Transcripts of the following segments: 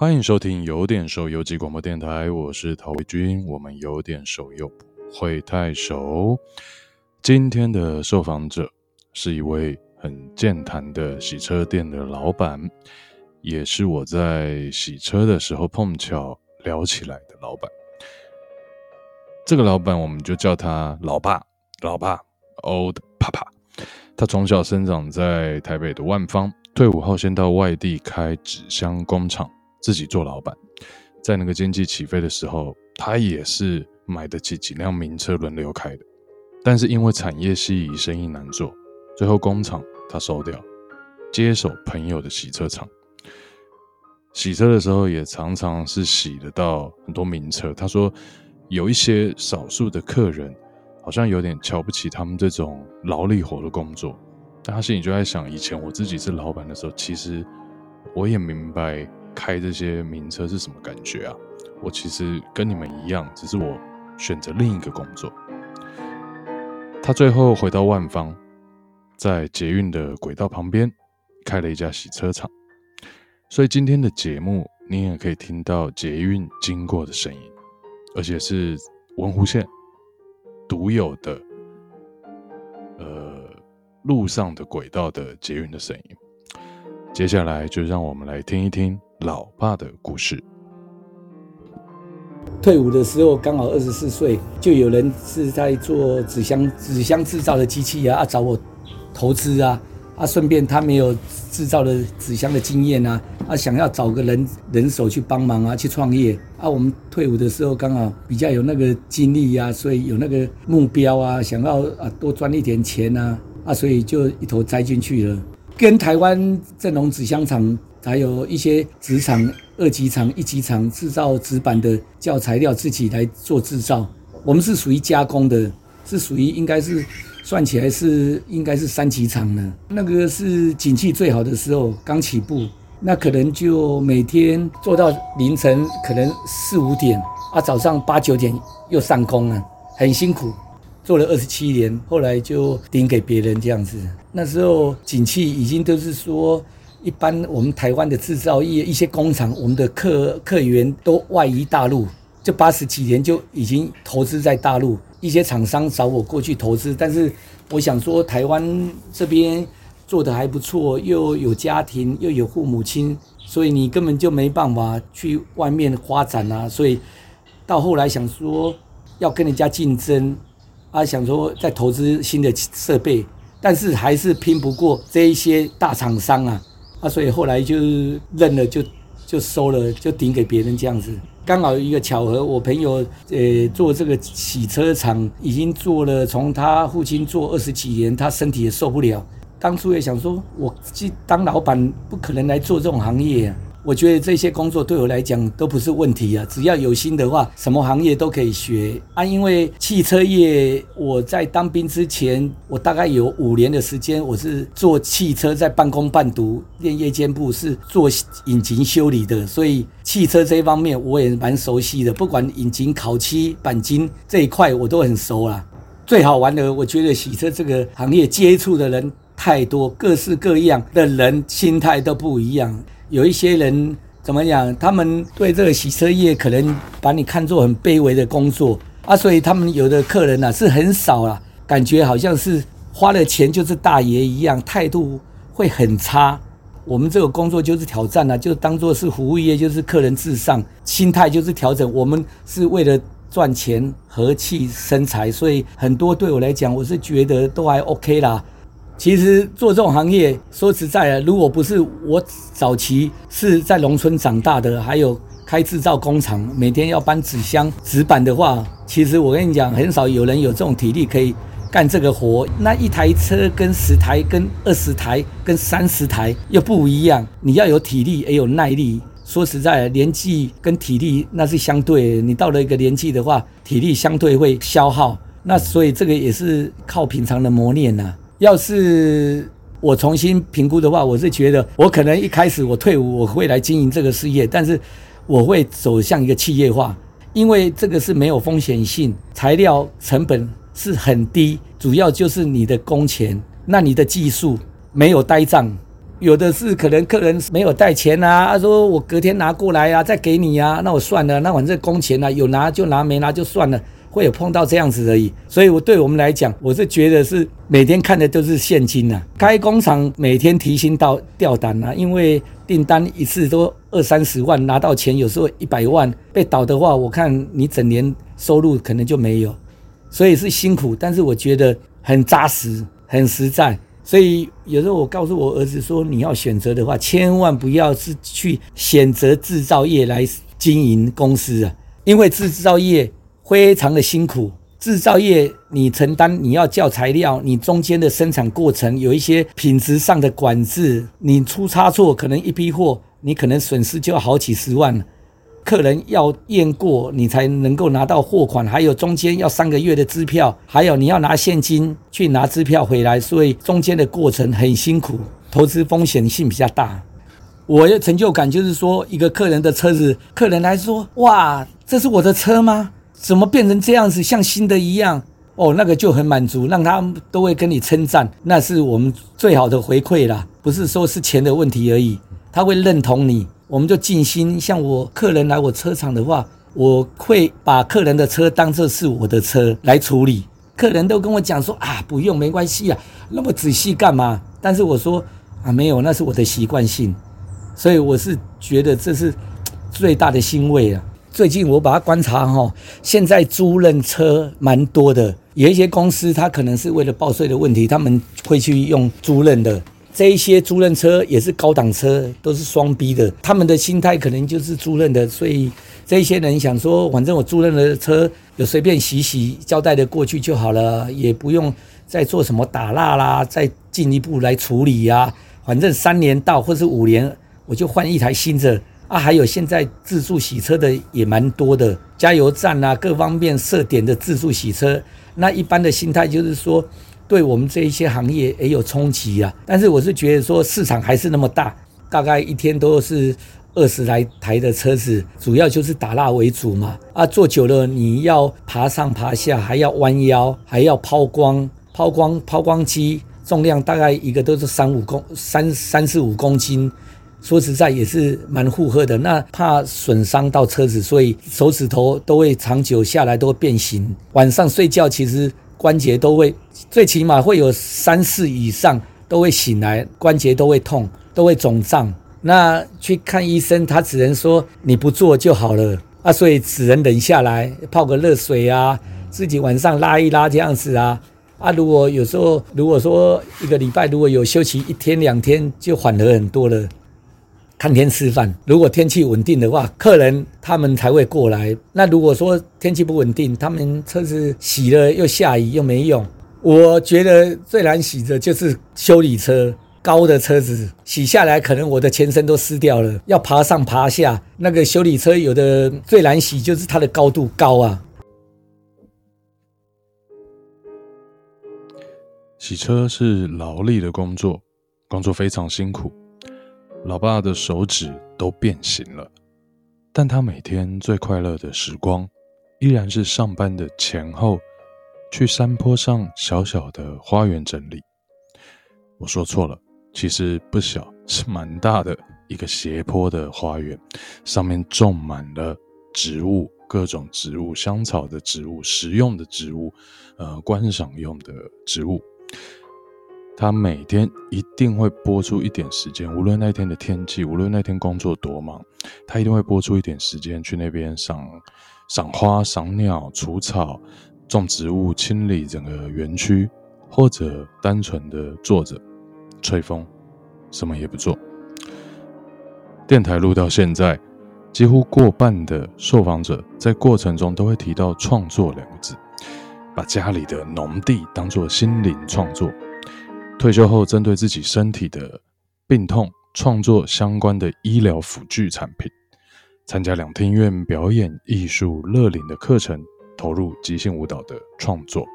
欢迎收听有点熟游记广播电台，我是陶维军。我们有点熟又不会太熟。今天的受访者是一位很健谈的洗车店的老板，也是我在洗车的时候碰巧聊起来的老板。这个老板我们就叫他老爸，老爸，Old Papa。他从小生长在台北的万芳，退伍后先到外地开纸箱工厂。自己做老板，在那个经济起飞的时候，他也是买得起几辆名车轮流开的。但是因为产业西移，生意难做，最后工厂他收掉，接手朋友的洗车厂。洗车的时候也常常是洗得到很多名车。他说有一些少数的客人好像有点瞧不起他们这种劳力活的工作，但他心里就在想：以前我自己是老板的时候，其实我也明白。开这些名车是什么感觉啊？我其实跟你们一样，只是我选择另一个工作。他最后回到万芳，在捷运的轨道旁边开了一家洗车厂，所以今天的节目你也可以听到捷运经过的声音，而且是文湖线独有的，呃，路上的轨道的捷运的声音。接下来就让我们来听一听。老爸的故事。退伍的时候刚好二十四岁，就有人是在做纸箱纸箱制造的机器啊，啊找我投资啊，啊顺便他没有制造的纸箱的经验啊，啊想要找个人人手去帮忙啊，去创业啊。我们退伍的时候刚好比较有那个精力啊，所以有那个目标啊，想要啊多赚一点钱啊，啊所以就一头栽进去了，跟台湾正隆纸箱厂。还有一些纸厂、二级厂、一级厂制造纸板的教材料，自己来做制造。我们是属于加工的，是属于应该是算起来是应该是三级厂呢。那个是景气最好的时候，刚起步，那可能就每天做到凌晨，可能四五点啊，早上八九点又上工了，很辛苦，做了二十七年，后来就顶给别人这样子。那时候景气已经都是说。一般我们台湾的制造业一些工厂，我们的客客源都外移大陆，这八十几年就已经投资在大陆。一些厂商找我过去投资，但是我想说台湾这边做得还不错，又有家庭，又有父母亲，所以你根本就没办法去外面发展啊。所以到后来想说要跟人家竞争啊，想说再投资新的设备，但是还是拼不过这一些大厂商啊。啊，所以后来就认了就，就收了，就顶给别人这样子。刚好一个巧合，我朋友呃做这个洗车厂，已经做了，从他父亲做二十几年，他身体也受不了。当初也想说，我去当老板，不可能来做这种行业。我觉得这些工作对我来讲都不是问题啊，只要有心的话，什么行业都可以学啊。因为汽车业，我在当兵之前，我大概有五年的时间，我是做汽车，在半工半读练夜间部，是做引擎修理的，所以汽车这一方面我也蛮熟悉的。不管引擎、烤漆、钣金这一块，我都很熟啦。最好玩的，我觉得洗车这个行业接触的人太多，各式各样的人，心态都不一样。有一些人怎么讲？他们对这个洗车业可能把你看作很卑微的工作啊，所以他们有的客人呢、啊、是很少啊，感觉好像是花了钱就是大爷一样，态度会很差。我们这个工作就是挑战啊，就当做是服务业，就是客人至上，心态就是调整。我们是为了赚钱、和气生财，所以很多对我来讲，我是觉得都还 OK 啦。其实做这种行业，说实在的，如果不是我早期是在农村长大的，还有开制造工厂，每天要搬纸箱、纸板的话，其实我跟你讲，很少有人有这种体力可以干这个活。那一台车跟十台、跟二十台、跟三十台又不一样，你要有体力也有耐力。说实在的，年纪跟体力那是相对的，你到了一个年纪的话，体力相对会消耗。那所以这个也是靠平常的磨练呐。要是我重新评估的话，我是觉得我可能一开始我退伍我会来经营这个事业，但是我会走向一个企业化，因为这个是没有风险性，材料成本是很低，主要就是你的工钱，那你的技术没有呆账，有的是可能客人没有带钱啊，他说我隔天拿过来啊，再给你啊，那我算了，那反正工钱啊，有拿就拿，没拿就算了。会有碰到这样子而已，所以我对我们来讲，我是觉得是每天看的都是现金呐、啊。开工厂每天提心吊吊胆啊，因为订单一次都二三十万，拿到钱有时候一百万，被倒的话，我看你整年收入可能就没有，所以是辛苦，但是我觉得很扎实，很实在。所以有时候我告诉我儿子说，你要选择的话，千万不要是去选择制造业来经营公司啊，因为制造业。非常的辛苦，制造业你承担，你要叫材料，你中间的生产过程有一些品质上的管制，你出差错，可能一批货你可能损失就好几十万，客人要验过你才能够拿到货款，还有中间要三个月的支票，还有你要拿现金去拿支票回来，所以中间的过程很辛苦，投资风险性比较大。我的成就感就是说，一个客人的车子，客人来说，哇，这是我的车吗？怎么变成这样子，像新的一样？哦，那个就很满足，让他都会跟你称赞，那是我们最好的回馈啦。不是说是钱的问题而已，他会认同你，我们就尽心。像我客人来我车厂的话，我会把客人的车当作是我的车来处理。客人都跟我讲说啊，不用，没关系啊，那么仔细干嘛？但是我说啊，没有，那是我的习惯性，所以我是觉得这是最大的欣慰啊。最近我把它观察哈，现在租赁车蛮多的，有一些公司它可能是为了报税的问题，他们会去用租赁的。这一些租赁车也是高档车，都是双 B 的，他们的心态可能就是租赁的，所以这些人想说，反正我租赁的车有随便洗洗，交代的过去就好了，也不用再做什么打蜡啦，再进一步来处理呀。反正三年到或是五年，我就换一台新的。啊，还有现在自助洗车的也蛮多的，加油站啊，各方面设点的自助洗车。那一般的心态就是说，对我们这一些行业也有冲击啊。但是我是觉得说，市场还是那么大，大概一天都是二十来台的车子，主要就是打蜡为主嘛。啊，做久了你要爬上爬下，还要弯腰，还要抛光，抛光抛光机重量大概一个都是三五公三三四五公斤。说实在也是蛮负荷的，那怕损伤到车子，所以手指头都会长久下来都会变形。晚上睡觉其实关节都会，最起码会有三四以上都会醒来，关节都会痛，都会肿胀。那去看医生，他只能说你不做就好了啊，所以只能忍下来，泡个热水啊，自己晚上拉一拉这样子啊。啊，如果有时候如果说一个礼拜如果有休息一天两天，就缓和很多了。看天吃饭。如果天气稳定的话，客人他们才会过来。那如果说天气不稳定，他们车子洗了又下雨又没用。我觉得最难洗的就是修理车，高的车子洗下来，可能我的全身都湿掉了，要爬上爬下。那个修理车有的最难洗，就是它的高度高啊。洗车是劳力的工作，工作非常辛苦。老爸的手指都变形了，但他每天最快乐的时光，依然是上班的前后，去山坡上小小的花园整理。我说错了，其实不小，是蛮大的一个斜坡的花园，上面种满了植物，各种植物，香草的植物，食用的植物，呃，观赏用的植物。他每天一定会拨出一点时间，无论那天的天气，无论那天工作多忙，他一定会拨出一点时间去那边赏赏花、赏鸟、除草、种植物、清理整个园区，或者单纯的坐着吹风，什么也不做。电台录到现在，几乎过半的受访者在过程中都会提到“创作”两个字，把家里的农地当作心灵创作。退休后，针对自己身体的病痛，创作相关的医疗辅具产品，参加两厅院表演艺术乐龄的课程，投入即兴舞蹈的创作。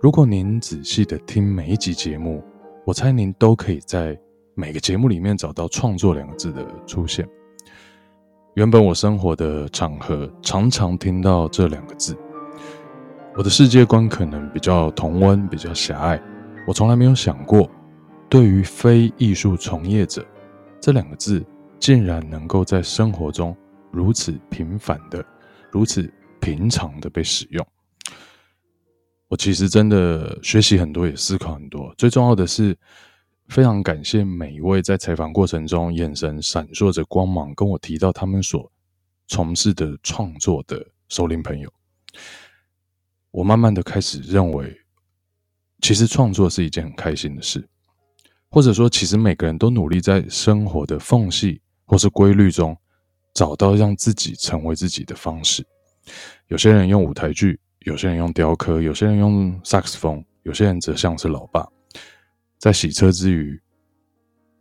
如果您仔细的听每一集节目，我猜您都可以在每个节目里面找到“创作”两个字的出现。原本我生活的场合常常听到这两个字，我的世界观可能比较同温，比较狭隘。我从来没有想过，对于非艺术从业者这两个字，竟然能够在生活中如此频繁的、如此平常的被使用。我其实真的学习很多，也思考很多。最重要的是，非常感谢每一位在采访过程中眼神闪烁着光芒，跟我提到他们所从事的创作的熟龄朋友。我慢慢的开始认为，其实创作是一件很开心的事，或者说，其实每个人都努力在生活的缝隙或是规律中，找到让自己成为自己的方式。有些人用舞台剧。有些人用雕刻，有些人用萨克斯风，有些人则像是老爸，在洗车之余，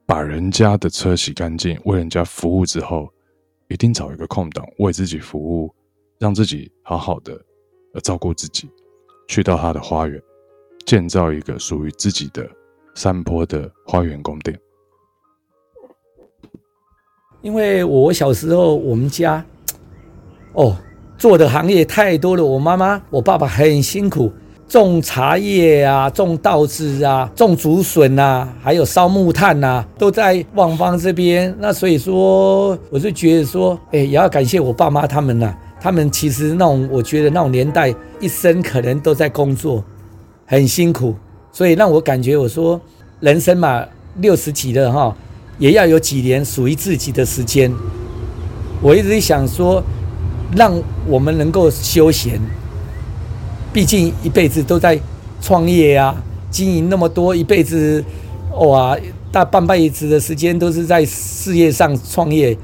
把人家的车洗干净，为人家服务之后，一定找一个空档为自己服务，让自己好好的呃照顾自己，去到他的花园，建造一个属于自己的山坡的花园宫殿。因为我小时候，我们家，哦。做的行业太多了，我妈妈、我爸爸很辛苦，种茶叶啊，种稻子啊，种竹笋啊，还有烧木炭啊，都在万方这边。那所以说，我就觉得说，哎，也要感谢我爸妈他们呐、啊。他们其实那种，我觉得那种年代，一生可能都在工作，很辛苦，所以让我感觉，我说人生嘛，六十几了哈，也要有几年属于自己的时间。我一直想说。让我们能够休闲，毕竟一辈子都在创业啊，经营那么多，一辈子哇，大半辈子的时间都是在事业上创业。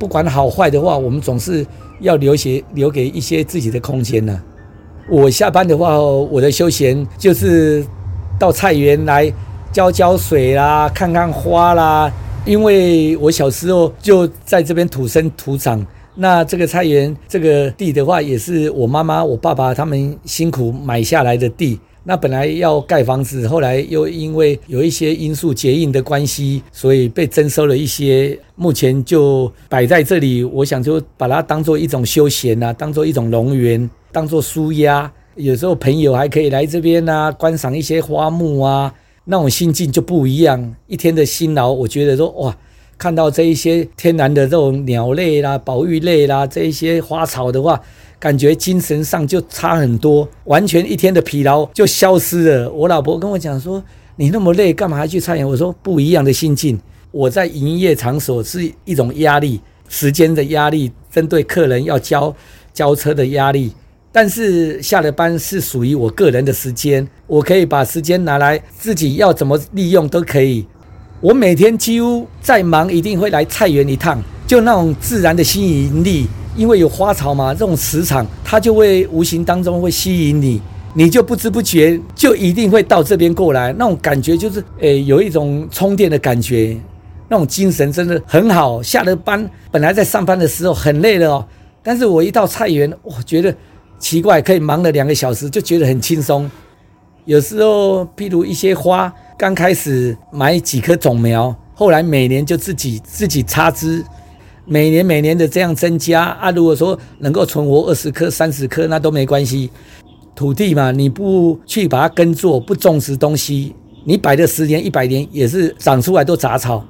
不管好坏的话，我们总是要留些留给一些自己的空间呢。我下班的话，我的休闲就是到菜园来浇浇水啦，看看花啦。因为我小时候就在这边土生土长。那这个菜园这个地的话，也是我妈妈、我爸爸他们辛苦买下来的地。那本来要盖房子，后来又因为有一些因素结印的关系，所以被征收了一些。目前就摆在这里，我想就把它当做一种休闲啊，当做一种农园，当做舒压。有时候朋友还可以来这边啊，观赏一些花木啊，那种心境就不一样。一天的辛劳，我觉得说哇。看到这一些天然的这种鸟类啦、保育类啦，这一些花草的话，感觉精神上就差很多，完全一天的疲劳就消失了。我老婆跟我讲说：“你那么累，干嘛还去菜园？”我说：“不一样的心境。我在营业场所是一种压力，时间的压力，针对客人要交交车的压力。但是下了班是属于我个人的时间，我可以把时间拿来自己要怎么利用都可以。”我每天几乎再忙，一定会来菜园一趟。就那种自然的吸引力，因为有花草嘛，这种磁场它就会无形当中会吸引你，你就不知不觉就一定会到这边过来。那种感觉就是，诶、有一种充电的感觉，那种精神真的很好。下了班，本来在上班的时候很累了哦，但是我一到菜园，我觉得奇怪，可以忙了两个小时，就觉得很轻松。有时候，譬如一些花。刚开始买几棵种苗，后来每年就自己自己插枝，每年每年的这样增加啊。如果说能够存活二十棵、三十棵，那都没关系。土地嘛，你不去把它耕作，不种植东西，你摆了十年、一百年也是长出来都杂草。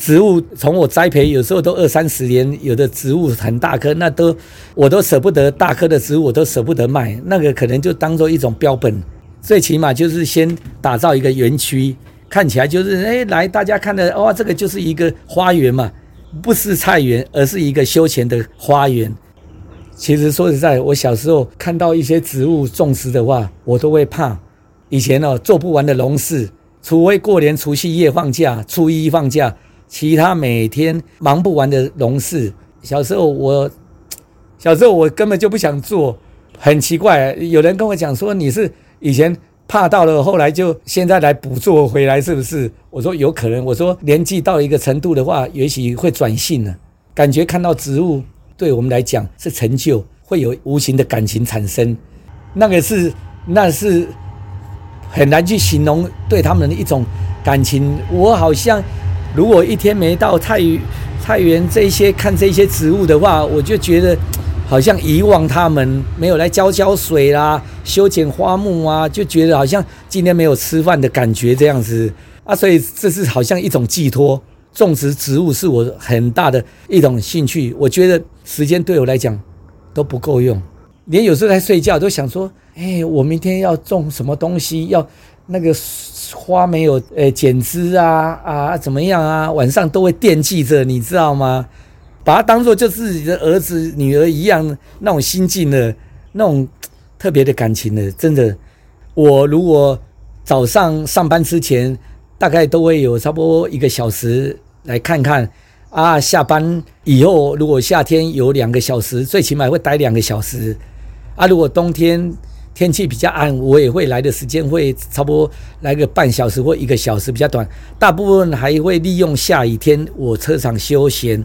植物从我栽培，有时候都二三十年，有的植物很大棵，那都我都舍不得大棵的植物，我都舍不得卖，那个可能就当做一种标本。最起码就是先打造一个园区，看起来就是哎，来大家看的哇，这个就是一个花园嘛，不是菜园，而是一个休闲的花园。其实说实在，我小时候看到一些植物种植的话，我都会怕。以前哦，做不完的农事，除非过年除夕夜放假、初一放假，其他每天忙不完的农事。小时候我，小时候我根本就不想做，很奇怪。有人跟我讲说你是。以前怕到了，后来就现在来补做回来，是不是？我说有可能。我说年纪到一个程度的话，也许会转性了。感觉看到植物，对我们来讲是成就，会有无形的感情产生。那个是，那是很难去形容对他们的一种感情。我好像如果一天没到菜园、菜园这些看这些植物的话，我就觉得。好像遗忘他们，没有来浇浇水啦，修剪花木啊，就觉得好像今天没有吃饭的感觉这样子啊，所以这是好像一种寄托。种植植物是我很大的一种兴趣。我觉得时间对我来讲都不够用，连有时候在睡觉都想说：哎，我明天要种什么东西？要那个花没有诶剪枝啊啊怎么样啊？晚上都会惦记着，你知道吗？把它当做就自己的儿子女儿一样那种心境的，那种特别的感情的，真的。我如果早上上班之前，大概都会有差不多一个小时来看看啊。下班以后，如果夏天有两个小时，最起码会待两个小时啊。如果冬天天气比较暗，我也会来的时间会差不多来个半小时或一个小时，比较短。大部分还会利用下雨天我车场休闲，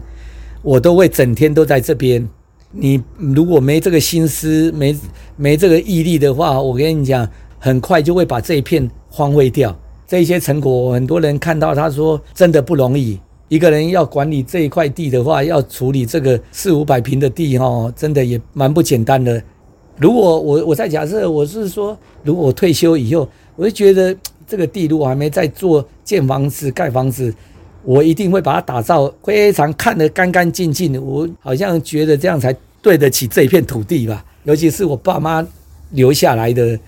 我都会整天都在这边。你如果没这个心思，没没这个毅力的话，我跟你讲，很快就会把这一片荒废掉。这一些成果，很多人看到，他说真的不容易。一个人要管理这一块地的话，要处理这个四五百平的地，哈，真的也蛮不简单的。如果我我在假设，我是说，如果我退休以后，我就觉得 这个地如果还没在做建房子、盖房子，我一定会把它打造非常看得干干净净的。我好像觉得这样才对得起这一片土地吧。尤其是我爸妈留下来的，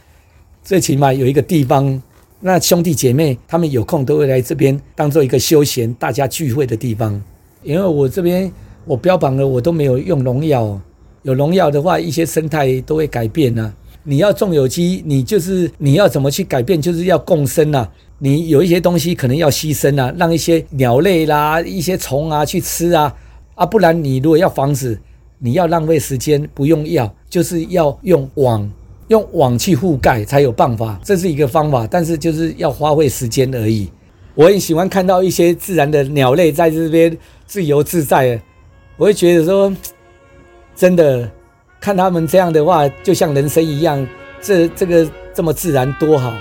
最起码有一个地方。那兄弟姐妹他们有空都会来这边当做一个休闲、大家聚会的地方。因为我这边我标榜了，我都没有用农药。有农药的话，一些生态都会改变呐。你要种有机，你就是你要怎么去改变，就是要共生呐。你有一些东西可能要牺牲呐，让一些鸟类啦、一些虫啊去吃啊啊，不然你如果要防止，你要浪费时间，不用药，就是要用网。用网去覆盖才有办法，这是一个方法，但是就是要花费时间而已。我很喜欢看到一些自然的鸟类在这边自由自在，我会觉得说，真的看他们这样的话，就像人生一样，这这个这么自然多好。